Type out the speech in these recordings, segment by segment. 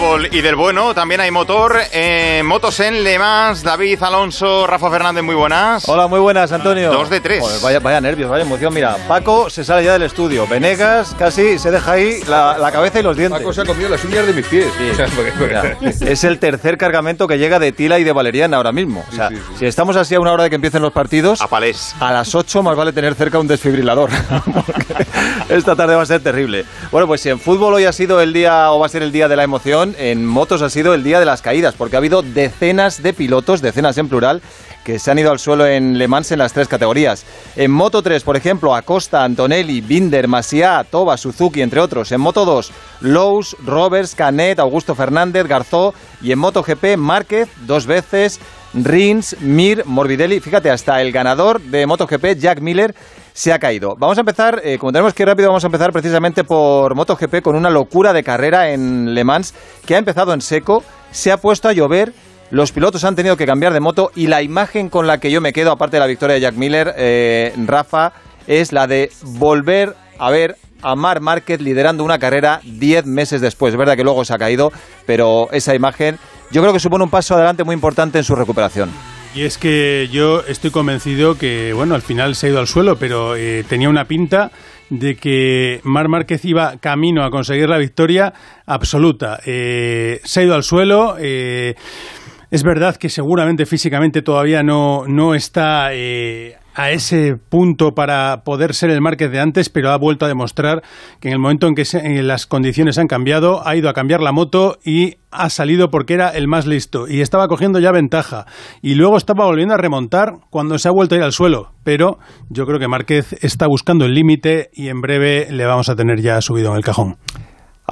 fútbol y del bueno, también hay motor. Eh, motos en Le Mans, David Alonso, Rafa Fernández, muy buenas. Hola, muy buenas, Antonio. Dos de tres. vaya, vaya nervios, vaya emoción. Mira, Paco se sale ya del estudio. Venegas casi se deja ahí la, cabeza y los dientes. Paco se ha comido las uñas de mis pies. es el tercer cargamento que llega de Tila y de Valeriana ahora mismo. O sea, si estamos así a una hora de que empiecen los partidos, a, palés. a las 8 más vale tener cerca un desfibrilador. esta tarde va a ser terrible. Bueno, pues si en fútbol hoy ha sido el día o va a ser el día de la emoción, en motos ha sido el día de las caídas, porque ha habido decenas de pilotos, decenas en plural, que se han ido al suelo en Le Mans en las tres categorías. En Moto 3, por ejemplo, Acosta, Antonelli, Binder, Masia, Toba, Suzuki, entre otros. En Moto 2, Lowe's, Roberts, Canet, Augusto Fernández, Garzó. Y en Moto GP, Márquez, dos veces, Rins, Mir, Morbidelli. Fíjate, hasta el ganador de MotoGP, Jack Miller, se ha caído. Vamos a empezar, eh, como tenemos que ir rápido, vamos a empezar precisamente por MotoGP con una locura de carrera en Le Mans que ha empezado en seco, se ha puesto a llover. Los pilotos han tenido que cambiar de moto y la imagen con la que yo me quedo, aparte de la victoria de Jack Miller, eh, Rafa, es la de volver a ver a Mar Márquez liderando una carrera 10 meses después. Es verdad que luego se ha caído, pero esa imagen yo creo que supone un paso adelante muy importante en su recuperación. Y es que yo estoy convencido que, bueno, al final se ha ido al suelo, pero eh, tenía una pinta de que Mar Márquez iba camino a conseguir la victoria absoluta. Eh, se ha ido al suelo. Eh, es verdad que seguramente físicamente todavía no, no está a ese punto para poder ser el Márquez de antes, pero ha vuelto a demostrar que en el momento en que las condiciones han cambiado, ha ido a cambiar la moto y ha salido porque era el más listo. Y estaba cogiendo ya ventaja. Y luego estaba volviendo a remontar cuando se ha vuelto a ir al suelo, pero yo creo que Márquez está buscando el límite y en breve le vamos a tener ya subido en el cajón.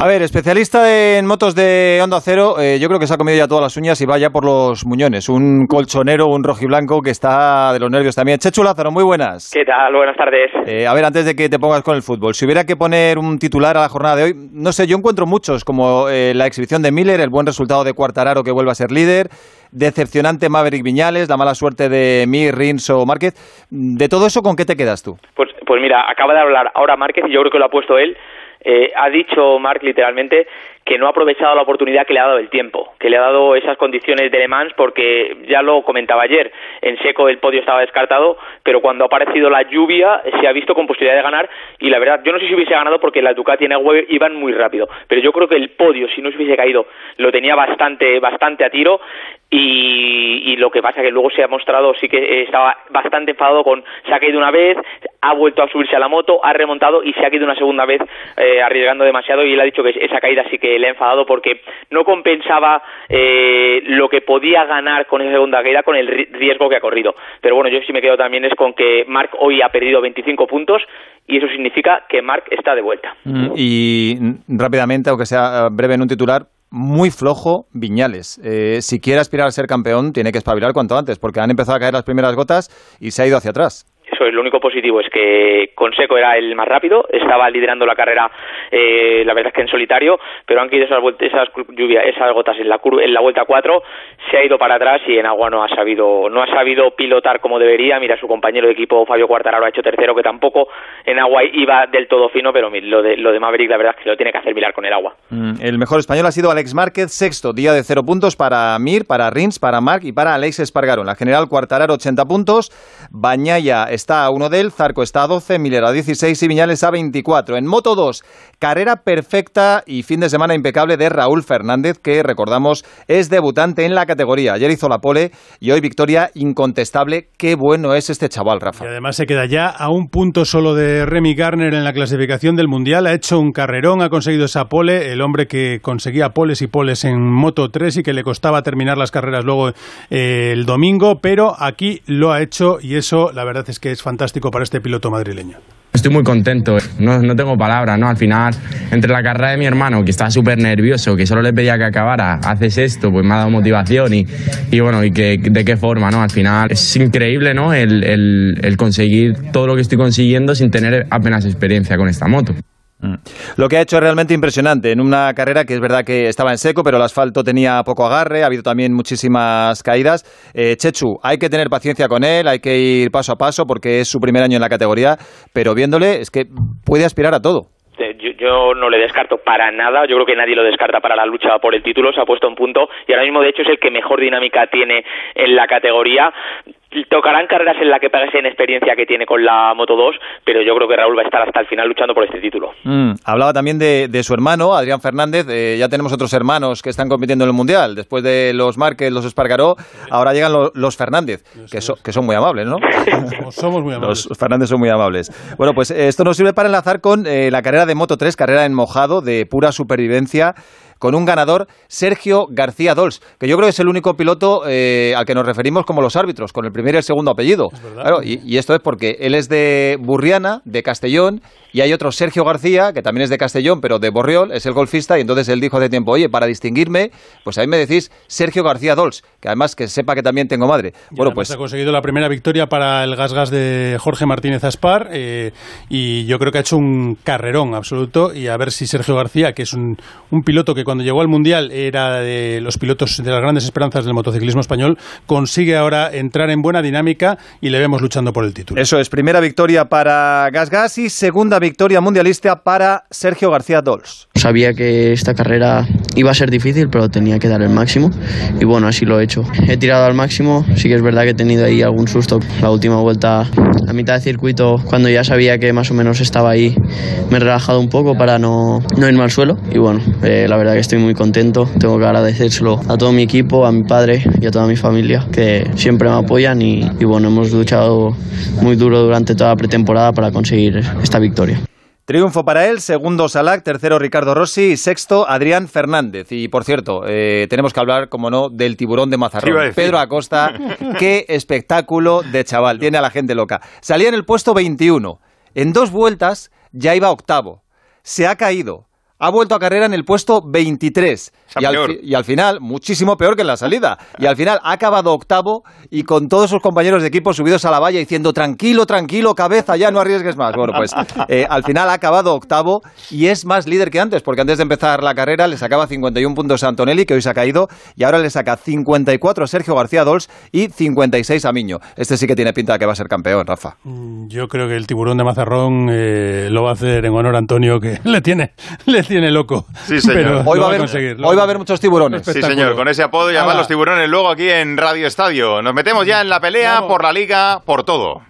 A ver, especialista en motos de Honda Cero, eh, yo creo que se ha comido ya todas las uñas y va ya por los muñones. Un colchonero, un rojiblanco que está de los nervios también. Chechu Lázaro, muy buenas. ¿Qué tal? Buenas tardes. Eh, a ver, antes de que te pongas con el fútbol, si hubiera que poner un titular a la jornada de hoy, no sé, yo encuentro muchos, como eh, la exhibición de Miller, el buen resultado de Cuartararo que vuelve a ser líder, decepcionante Maverick Viñales, la mala suerte de Mir, Rins o Márquez. De todo eso, ¿con qué te quedas tú? Pues, pues mira, acaba de hablar ahora Márquez y yo creo que lo ha puesto él eh, ha dicho Mark literalmente que no ha aprovechado la oportunidad que le ha dado el tiempo, que le ha dado esas condiciones de Le Mans, porque ya lo comentaba ayer, en seco el podio estaba descartado, pero cuando ha aparecido la lluvia se ha visto con posibilidad de ganar y la verdad, yo no sé si hubiese ganado porque la Ducati en agua iban muy rápido, pero yo creo que el podio, si no se hubiese caído, lo tenía bastante, bastante a tiro y, lo que pasa que luego se ha mostrado sí que estaba bastante enfadado con se ha caído una vez, ha vuelto a subirse a la moto, ha remontado y se ha caído una segunda vez eh, arriesgando demasiado y él ha dicho que esa caída sí que le ha enfadado porque no compensaba eh, lo que podía ganar con esa segunda caída con el riesgo que ha corrido. Pero bueno, yo sí me quedo también es con que Mark hoy ha perdido 25 puntos y eso significa que Mark está de vuelta. Mm, y rápidamente, aunque sea breve en un titular, muy flojo Viñales. Eh, si quiere aspirar a ser campeón, tiene que espabilar cuanto antes, porque han empezado a caer las primeras gotas y se ha ido hacia atrás. Es, lo único positivo es que Conseco era el más rápido, estaba liderando la carrera, eh, la verdad es que en solitario, pero han caído esas, esas lluvias, esas gotas en la, en la vuelta 4, se ha ido para atrás y en agua no ha sabido, no ha sabido pilotar como debería. Mira, su compañero de equipo Fabio Cuartararo ha hecho tercero, que tampoco en agua iba del todo fino, pero lo de, lo de Maverick la verdad es que lo tiene que hacer mirar con el agua. Mm, el mejor español ha sido Alex Márquez, sexto, día de cero puntos para Mir, para Rins, para Marc y para Alex Espargaro. la general Cuartararo 80 puntos, Bañaya a uno del, Zarco está a 12, Miller a 16 y Viñales a 24. En Moto 2, carrera perfecta y fin de semana impecable de Raúl Fernández, que recordamos es debutante en la categoría. Ayer hizo la pole y hoy victoria incontestable. Qué bueno es este chaval, Rafa. Y además se queda ya a un punto solo de Remy Garner en la clasificación del Mundial. Ha hecho un carrerón, ha conseguido esa pole. El hombre que conseguía poles y poles en Moto 3 y que le costaba terminar las carreras luego eh, el domingo, pero aquí lo ha hecho y eso la verdad es que es fantástico para este piloto madrileño. Estoy muy contento, no, no tengo palabras, ¿no? Al final, entre la carrera de mi hermano, que estaba súper nervioso, que solo le pedía que acabara, haces esto, pues me ha dado motivación y, y bueno, y que, de qué forma, ¿no? Al final es increíble, ¿no? El, el, el conseguir todo lo que estoy consiguiendo sin tener apenas experiencia con esta moto. Mm. Lo que ha hecho es realmente impresionante en una carrera que es verdad que estaba en seco, pero el asfalto tenía poco agarre, ha habido también muchísimas caídas. Eh, Chechu, hay que tener paciencia con él, hay que ir paso a paso porque es su primer año en la categoría, pero viéndole es que puede aspirar a todo. yo, yo, no le descarto para nada, yo creo que nadie lo descarta para la lucha por el título, se ha puesto un punto y ahora mismo de hecho es el que mejor dinámica tiene en la categoría. Tocarán carreras en la que pague en experiencia que tiene con la Moto 2, pero yo creo que Raúl va a estar hasta el final luchando por este título. Mm, hablaba también de, su hermano, Adrián Fernández. Eh, ya tenemos otros hermanos que están compitiendo en el Mundial. Después de los Márquez, los Espargaró, ahora llegan los, Fernández, que, que, son muy amables, ¿no? Somos muy amables. Los Fernández son muy amables. Bueno, pues esto nos sirve para enlazar con eh, la carrera de Moto 3, carrera en mojado, de pura supervivencia con un ganador, Sergio García Dols, que yo creo que es el único piloto eh, al que nos referimos como los árbitros, con el primer y el segundo apellido. Claro, y, y, esto es porque él es de Burriana, de Castellón, y hay otro Sergio García, que también es de Castellón, pero de Borriol, es el golfista, y entonces él dijo hace tiempo, oye, para distinguirme, pues a mí me decís Sergio García Dols, que además que sepa que también tengo madre. bueno, pues ha conseguido la primera victoria para el Gas Gas de Jorge Martínez Aspar, eh, y yo creo que ha hecho un carrerón absoluto, y a ver si Sergio García, que es un, un piloto que cuando llegó al Mundial era de los pilotos de las grandes esperanzas del motociclismo español, consigue ahora entrar en buena dinámica y le vemos luchando por el título. Eso es, primera victoria para Gas Gas y segunda victoria mundialista para Sergio García Dols. Sabía que esta carrera iba a ser difícil, pero tenía que dar el máximo y bueno, así lo he hecho. He tirado al máximo, sí que es verdad que he tenido ahí algún susto. La última vuelta, a mitad de circuito, cuando ya sabía que más o menos estaba ahí, me he relajado un poco para no, no irme al suelo y bueno, eh, la verdad que estoy muy contento. Tengo que agradecérselo a todo mi equipo, a mi padre y a toda mi familia que siempre me apoyan y, y bueno, hemos luchado muy duro durante toda la pretemporada para conseguir esta victoria. Triunfo para él, segundo Salac, tercero Ricardo Rossi y sexto Adrián Fernández. Y por cierto, eh, tenemos que hablar, como no, del tiburón de Mazarrón. Pedro Acosta, qué espectáculo de chaval, tiene a la gente loca. Salía en el puesto 21, en dos vueltas ya iba octavo. Se ha caído, ha vuelto a carrera en el puesto 23. Y al, y al, final, muchísimo peor que en la salida. Y al final ha acabado octavo y con todos sus compañeros de equipo subidos a la valla diciendo tranquilo, tranquilo, cabeza, ya no arriesgues más. Bueno, pues eh, al final ha acabado octavo y es más líder que antes, porque antes de empezar la carrera le sacaba 51 puntos a Antonelli, que hoy se ha caído, y ahora le saca 54 a Sergio García Dols y 56 a Miño. Este sí que tiene pinta de que va a ser campeón, Rafa. Mm, yo creo que el tiburón de Mazarrón eh, lo va a hacer en honor a Antonio, que le tiene, le tiene loco. Sí, señor. hoy, va a, haber, hoy va a haber muchos tiburones. Sí, señor, con ese apodo y además los tiburones luego aquí en Radio Estadio. Nos metemos ya en la pelea por la liga, por todo.